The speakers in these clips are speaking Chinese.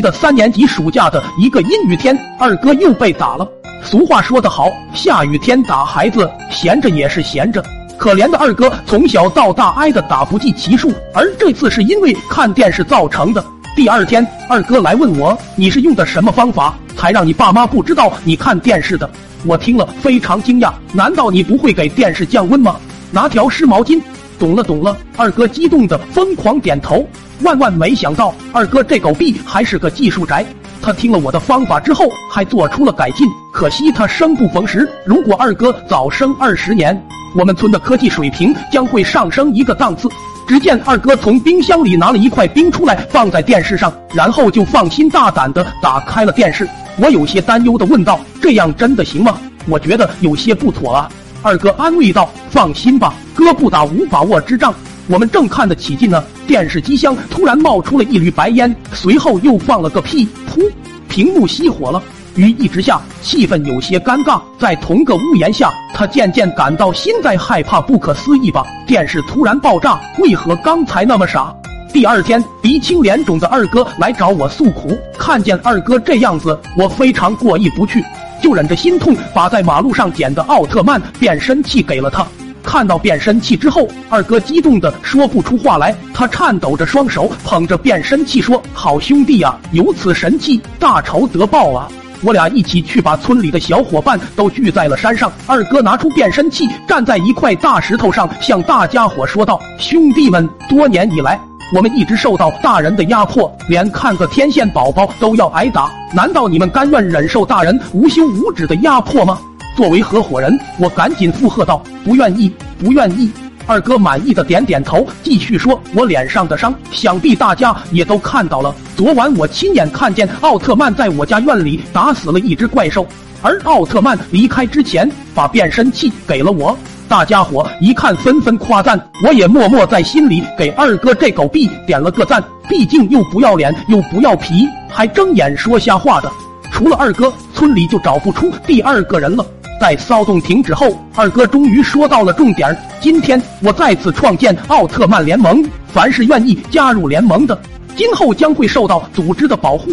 的三年级暑假的一个阴雨天，二哥又被打了。俗话说得好，下雨天打孩子，闲着也是闲着。可怜的二哥从小到大挨的打不计其数，而这次是因为看电视造成的。第二天，二哥来问我：“你是用的什么方法，才让你爸妈不知道你看电视的？”我听了非常惊讶，难道你不会给电视降温吗？拿条湿毛巾。懂了懂了，二哥激动的疯狂点头。万万没想到，二哥这狗逼还是个技术宅。他听了我的方法之后，还做出了改进。可惜他生不逢时，如果二哥早生二十年，我们村的科技水平将会上升一个档次。只见二哥从冰箱里拿了一块冰出来，放在电视上，然后就放心大胆的打开了电视。我有些担忧的问道：“这样真的行吗？”我觉得有些不妥啊。二哥安慰道：“放心吧，哥不打无把握之仗。”我们正看得起劲呢，电视机箱突然冒出了一缕白烟，随后又放了个屁，噗，屏幕熄火了。雨一直下，气氛有些尴尬。在同个屋檐下，他渐渐感到心在害怕。不可思议吧？电视突然爆炸，为何刚才那么傻？第二天，鼻青脸肿的二哥来找我诉苦，看见二哥这样子，我非常过意不去。就忍着心痛，把在马路上捡的奥特曼变身器给了他。看到变身器之后，二哥激动的说不出话来。他颤抖着双手捧着变身器说：“好兄弟啊，有此神器，大仇得报啊！”我俩一起去把村里的小伙伴都聚在了山上。二哥拿出变身器，站在一块大石头上，向大家伙说道：“兄弟们，多年以来……”我们一直受到大人的压迫，连看个天线宝宝都要挨打。难道你们甘愿忍受大人无休无止的压迫吗？作为合伙人，我赶紧附和道：“不愿意，不愿意。”二哥满意的点点头，继续说：“我脸上的伤，想必大家也都看到了。昨晚我亲眼看见奥特曼在我家院里打死了一只怪兽，而奥特曼离开之前，把变身器给了我。”大家伙一看，纷纷夸赞，我也默默在心里给二哥这狗币点了个赞。毕竟又不要脸又不要皮，还睁眼说瞎话的，除了二哥，村里就找不出第二个人了。在骚动停止后，二哥终于说到了重点：今天我再次创建奥特曼联盟，凡是愿意加入联盟的，今后将会受到组织的保护。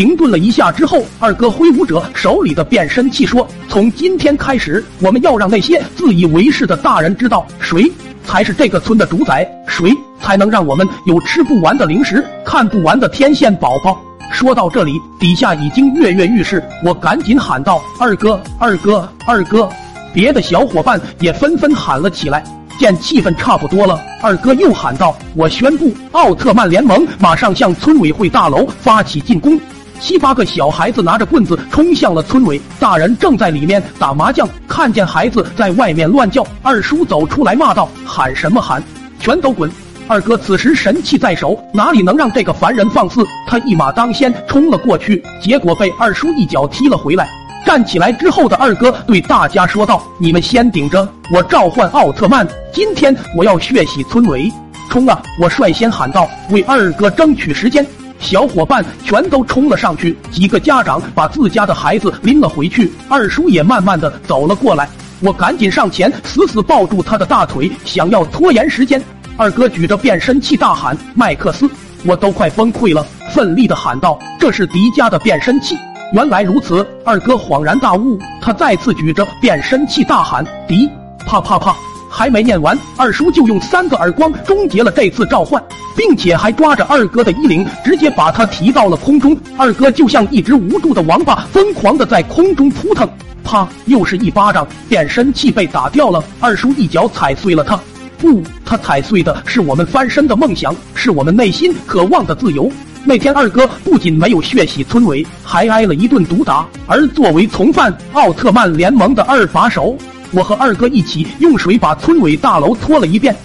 停顿了一下之后，二哥挥舞着手里的变身器说：“从今天开始，我们要让那些自以为是的大人知道，谁才是这个村的主宰，谁才能让我们有吃不完的零食、看不完的天线宝宝。”说到这里，底下已经跃跃欲试，我赶紧喊道：“二哥，二哥，二哥！”别的小伙伴也纷纷喊了起来。见气氛差不多了，二哥又喊道：“我宣布，奥特曼联盟马上向村委会大楼发起进攻。”七八个小孩子拿着棍子冲向了村委，大人正在里面打麻将，看见孩子在外面乱叫，二叔走出来骂道：“喊什么喊？全都滚！”二哥此时神器在手，哪里能让这个凡人放肆？他一马当先冲了过去，结果被二叔一脚踢了回来。站起来之后的二哥对大家说道：“你们先顶着，我召唤奥特曼，今天我要血洗村委！冲啊！”我率先喊道：“为二哥争取时间。”小伙伴全都冲了上去，几个家长把自家的孩子拎了回去，二叔也慢慢的走了过来。我赶紧上前，死死抱住他的大腿，想要拖延时间。二哥举着变身器大喊：“麦克斯！”我都快崩溃了，奋力的喊道：“这是迪迦的变身器！”原来如此，二哥恍然大悟，他再次举着变身器大喊：“迪！”啪啪啪！还没念完，二叔就用三个耳光终结了这次召唤，并且还抓着二哥的衣领，直接把他提到了空中。二哥就像一只无助的王八，疯狂的在空中扑腾。啪！又是一巴掌，变身器被打掉了。二叔一脚踩碎了它。不，他踩碎的是我们翻身的梦想，是我们内心渴望的自由。那天，二哥不仅没有血洗村委，还挨了一顿毒打。而作为从犯，奥特曼联盟的二把手。我和二哥一起用水把村委大楼拖了一遍。